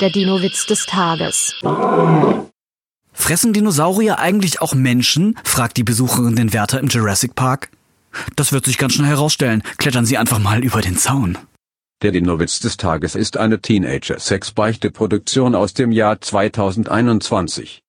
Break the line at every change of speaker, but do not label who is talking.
Der Dino-Witz des Tages.
Fressen Dinosaurier eigentlich auch Menschen? fragt die Besucherin den Wärter im Jurassic Park. Das wird sich ganz schnell herausstellen. Klettern Sie einfach mal über den Zaun.
Der Dino-Witz des Tages ist eine Teenager-Sex-Beichte-Produktion aus dem Jahr 2021.